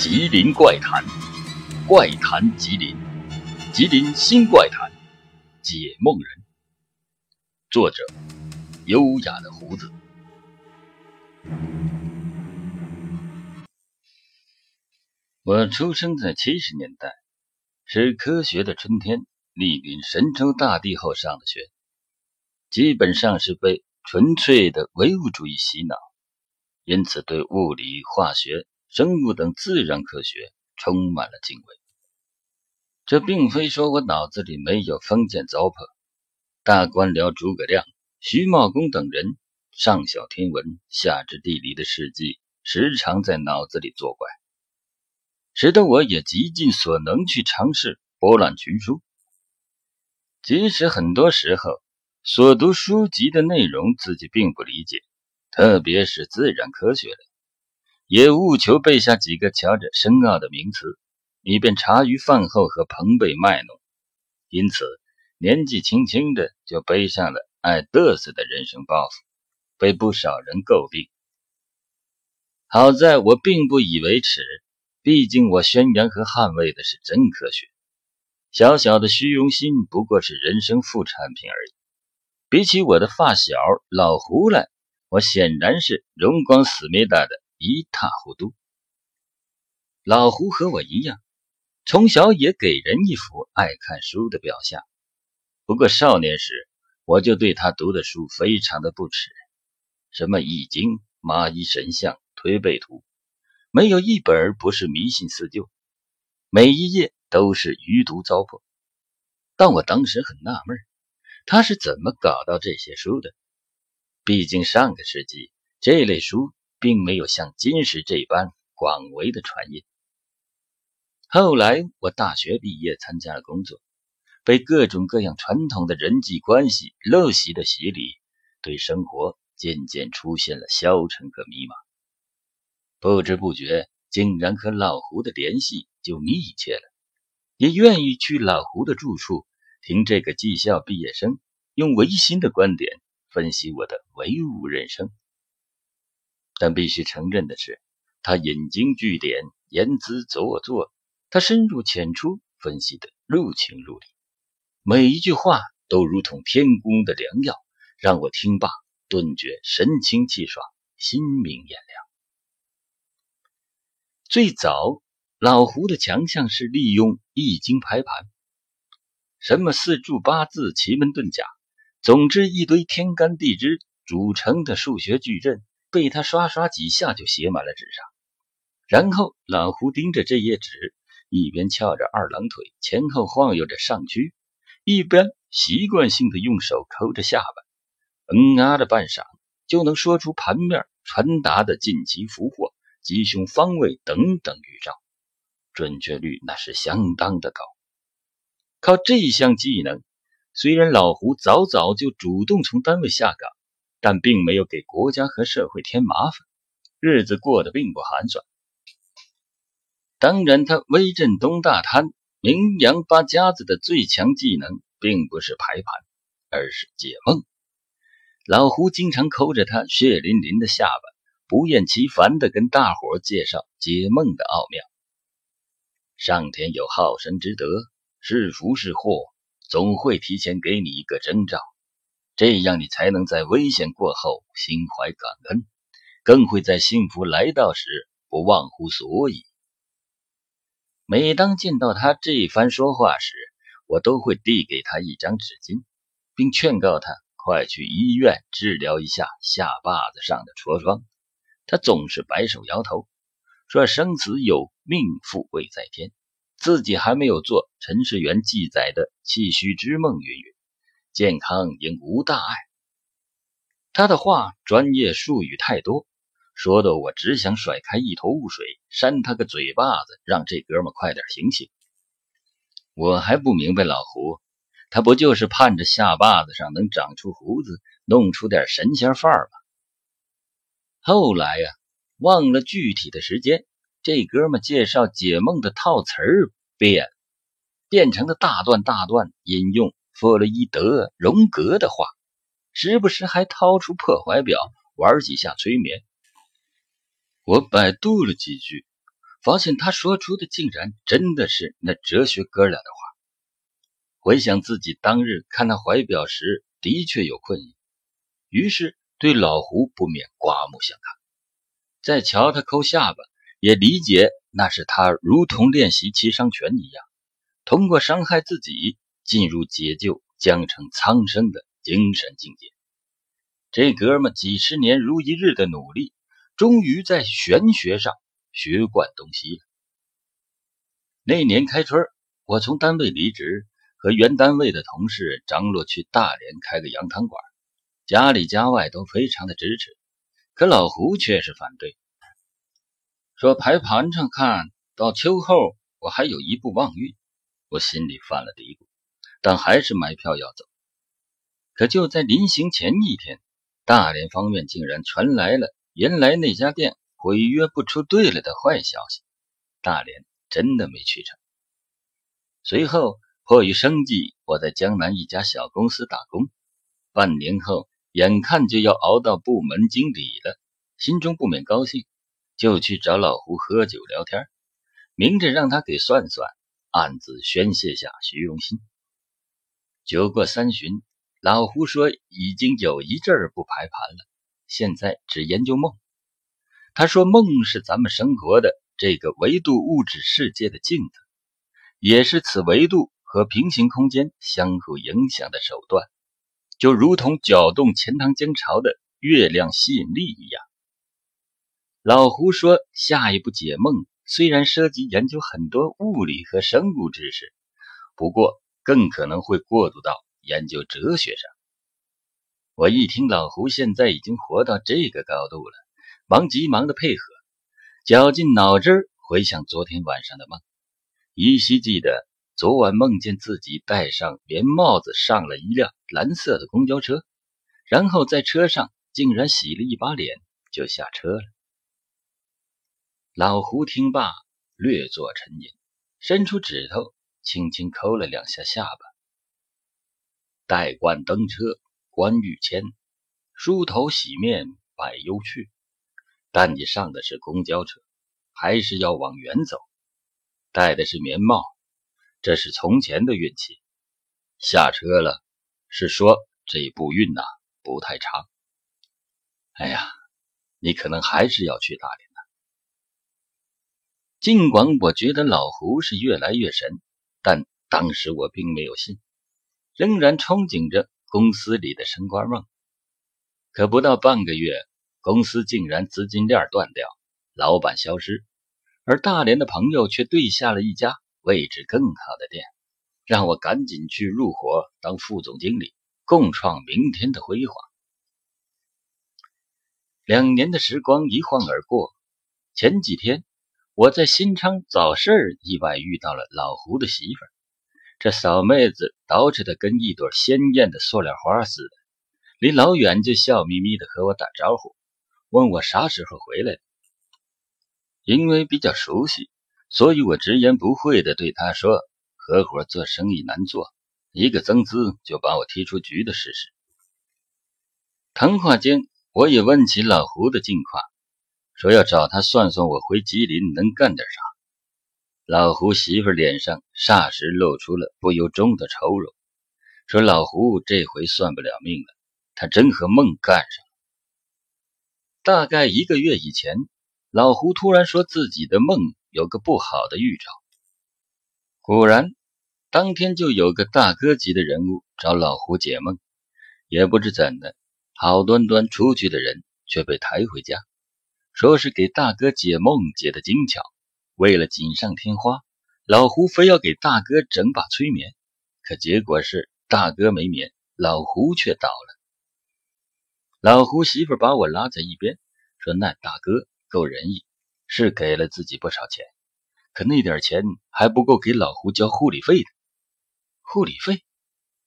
吉林怪谈，怪谈吉林，吉林新怪谈，解梦人。作者：优雅的胡子。我出生在七十年代，是科学的春天。莅临神州大地后上的学，基本上是被纯粹的唯物主义洗脑，因此对物理、化学。生物等自然科学充满了敬畏。这并非说我脑子里没有封建糟粕，大官僚诸葛亮、徐茂公等人上晓天文、下知地理的事迹，时常在脑子里作怪，使得我也极尽所能去尝试博览群书。即使很多时候所读书籍的内容自己并不理解，特别是自然科学类。也务求背下几个瞧着深奥的名词，以便茶余饭后和朋辈卖弄。因此，年纪轻轻的就背上了爱嘚瑟的人生包袱，被不少人诟病。好在我并不以为耻，毕竟我宣扬和捍卫的是真科学。小小的虚荣心不过是人生副产品而已。比起我的发小老胡来，我显然是荣光思密达的。一塌糊涂。老胡和我一样，从小也给人一副爱看书的表象。不过少年时，我就对他读的书非常的不耻，什么《易经》《蚂蚁神相》《推背图》，没有一本不是迷信四旧，每一页都是余毒糟粕。但我当时很纳闷，他是怎么搞到这些书的？毕竟上个世纪这类书。并没有像今时这般广为的传音。后来我大学毕业，参加了工作，被各种各样传统的人际关系陋习的洗礼，对生活渐渐出现了消沉和迷茫。不知不觉，竟然和老胡的联系就密切了，也愿意去老胡的住处，听这个技校毕业生用唯心的观点分析我的唯物人生。但必须承认的是，他引经据典，言辞做作，他深入浅出，分析的入情入理，每一句话都如同天宫的良药，让我听罢顿觉神清气爽，心明眼亮。最早，老胡的强项是利用易经排盘，什么四柱八字、奇门遁甲，总之一堆天干地支组成的数学矩阵。被他刷刷几下就写满了纸上，然后老胡盯着这页纸，一边翘着二郎腿前后晃悠着上屈，一边习惯性的用手抠着下巴，嗯啊的半晌，就能说出盘面传达的近期福祸、吉凶方位等等预兆，准确率那是相当的高。靠这项技能，虽然老胡早早就主动从单位下岗。但并没有给国家和社会添麻烦，日子过得并不寒酸。当然，他威震东大滩、名扬八家子的最强技能，并不是排盘，而是解梦。老胡经常抠着他血淋淋的下巴，不厌其烦地跟大伙介绍解梦的奥妙。上天有好生之德，是福是祸，总会提前给你一个征兆。这样，你才能在危险过后心怀感恩，更会在幸福来到时不忘乎所以。每当见到他这番说话时，我都会递给他一张纸巾，并劝告他快去医院治疗一下下巴子上的痤疮。他总是摆手摇头，说生死有命，富贵在天，自己还没有做陈世元记载的气虚之梦，云云。健康应无大碍。他的话专业术语太多，说的我只想甩开一头雾水，扇他个嘴巴子，让这哥们快点醒醒。我还不明白，老胡，他不就是盼着下巴子上能长出胡子，弄出点神仙范儿吗？后来呀，忘了具体的时间，这哥们介绍解梦的套词儿变，变成了大段大段引用。弗洛伊德、荣格的话，时不时还掏出破怀表玩几下催眠。我百度了几句，发现他说出的竟然真的是那哲学哥俩的话。回想自己当日看那怀表时，的确有困意，于是对老胡不免刮目相看。再瞧他抠下巴，也理解那是他如同练习七伤拳一样，通过伤害自己进入解救江城苍生的精神境界。这哥们几十年如一日的努力，终于在玄学上学贯东西了。那年开春，我从单位离职。和原单位的同事张罗去大连开个羊汤馆，家里家外都非常的支持，可老胡却是反对，说排盘上看到秋后我还有一步旺运，我心里犯了嘀咕，但还是买票要走。可就在临行前一天，大连方面竟然传来了原来那家店毁约不出队了的坏消息，大连真的没去成。随后。迫于生计，我在江南一家小公司打工。半年后，眼看就要熬到部门经理了，心中不免高兴，就去找老胡喝酒聊天，明着让他给算算，暗自宣泄下虚荣心。酒过三巡，老胡说已经有一阵儿不排盘了，现在只研究梦。他说梦是咱们生活的这个维度物质世界的镜子，也是此维度。和平行空间相互影响的手段，就如同搅动钱塘江潮的月亮吸引力一样。老胡说，下一步解梦虽然涉及研究很多物理和生物知识，不过更可能会过渡到研究哲学上。我一听老胡现在已经活到这个高度了，忙急忙的配合，绞尽脑汁回想昨天晚上的梦，依稀记得。昨晚梦见自己戴上棉帽子，上了一辆蓝色的公交车，然后在车上竟然洗了一把脸就下车了。老胡听罢，略作沉吟，伸出指头轻轻抠了两下下巴。戴冠登车观玉谦，梳头洗面百忧去。但你上的是公交车，还是要往远走？戴的是棉帽。这是从前的运气，下车了，是说这步运呐不太长。哎呀，你可能还是要去大连的。尽管我觉得老胡是越来越神，但当时我并没有信，仍然憧憬着公司里的升官梦。可不到半个月，公司竟然资金链断掉，老板消失，而大连的朋友却对下了一家。位置更好的店，让我赶紧去入伙当副总经理，共创明天的辉煌。两年的时光一晃而过，前几天我在新昌早市意外遇到了老胡的媳妇儿，这小妹子捯饬的跟一朵鲜艳的塑料花似的，离老远就笑眯眯的和我打招呼，问我啥时候回来。因为比较熟悉。所以我直言不讳地对他说：“合伙做生意难做，一个增资就把我踢出局的事实。”谈话间，我也问起老胡的近况，说要找他算算我回吉林能干点啥。老胡媳妇脸上霎时露出了不由衷的愁容，说：“老胡这回算不了命了，他真和梦干上了。”大概一个月以前，老胡突然说自己的梦。有个不好的预兆。果然，当天就有个大哥级的人物找老胡解梦，也不知怎的，好端端出去的人却被抬回家，说是给大哥解梦解的精巧。为了锦上添花，老胡非要给大哥整把催眠，可结果是大哥没眠，老胡却倒了。老胡媳妇把我拉在一边，说：“那大哥够仁义。”是给了自己不少钱，可那点钱还不够给老胡交护理费的。护理费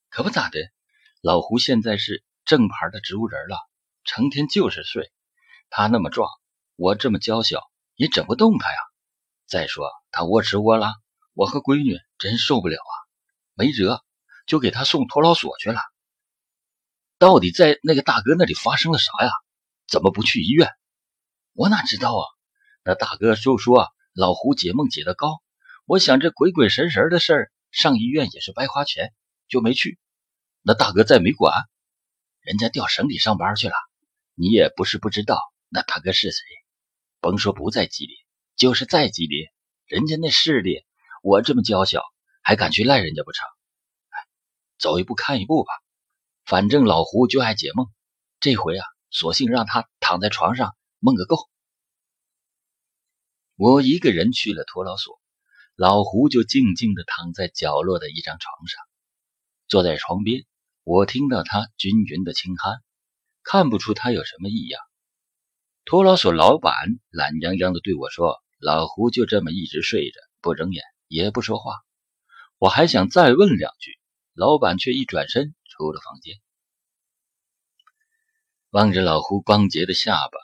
可不咋的，老胡现在是正牌的植物人了，成天就是睡。他那么壮，我这么娇小，也整不动他呀。再说他窝吃窝拉，我和闺女真受不了啊。没辙，就给他送托老所去了。到底在那个大哥那里发生了啥呀？怎么不去医院？我哪知道啊？那大哥就说老胡解梦解得高，我想这鬼鬼神神的事儿上医院也是白花钱，就没去。那大哥再没管，人家调省里上班去了。你也不是不知道，那大哥是谁？甭说不在吉林，就是在吉林，人家那势力，我这么娇小，还敢去赖人家不成？走一步看一步吧。反正老胡就爱解梦，这回啊，索性让他躺在床上梦个够。我一个人去了托老所，老胡就静静地躺在角落的一张床上，坐在床边，我听到他均匀的轻鼾，看不出他有什么异样。托老所老板懒洋洋地对我说：“老胡就这么一直睡着，不睁眼，也不说话。”我还想再问两句，老板却一转身出了房间。望着老胡光洁的下巴，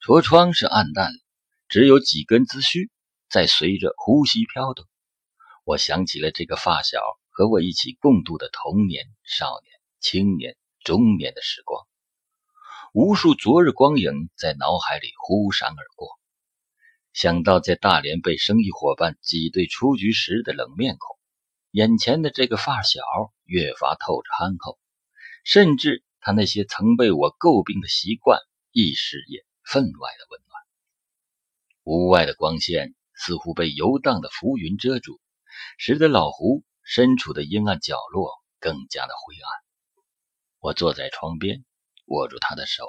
橱窗是暗淡了。只有几根子须在随着呼吸飘动。我想起了这个发小和我一起共度的童年、少年、青年、中年的时光，无数昨日光影在脑海里忽闪而过。想到在大连被生意伙伴挤兑出局时的冷面孔，眼前的这个发小越发透着憨厚，甚至他那些曾被我诟病的习惯，一时也分外的温暖。屋外的光线似乎被游荡的浮云遮住，使得老胡身处的阴暗角落更加的灰暗。我坐在窗边，握住他的手，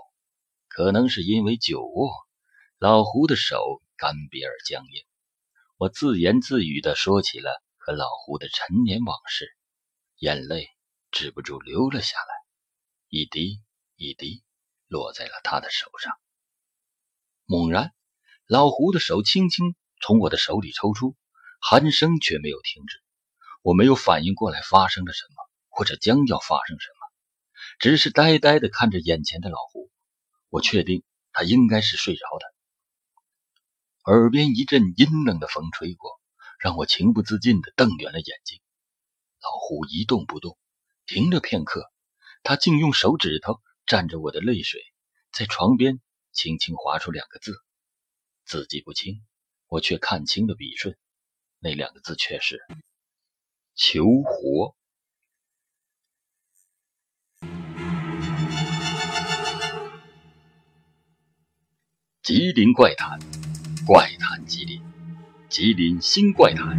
可能是因为久握，老胡的手干瘪而僵硬。我自言自语地说起了和老胡的陈年往事，眼泪止不住流了下来，一滴一滴落在了他的手上。猛然。老胡的手轻轻从我的手里抽出，鼾声却没有停止。我没有反应过来发生了什么，或者将要发生什么，只是呆呆地看着眼前的老胡。我确定他应该是睡着的。耳边一阵阴冷的风吹过，让我情不自禁地瞪圆了眼睛。老胡一动不动，停了片刻，他竟用手指头蘸着我的泪水，在床边轻轻划出两个字。字迹不清，我却看清了笔顺，那两个字却是“求活”。吉林怪谈，怪谈吉林，吉林新怪谈。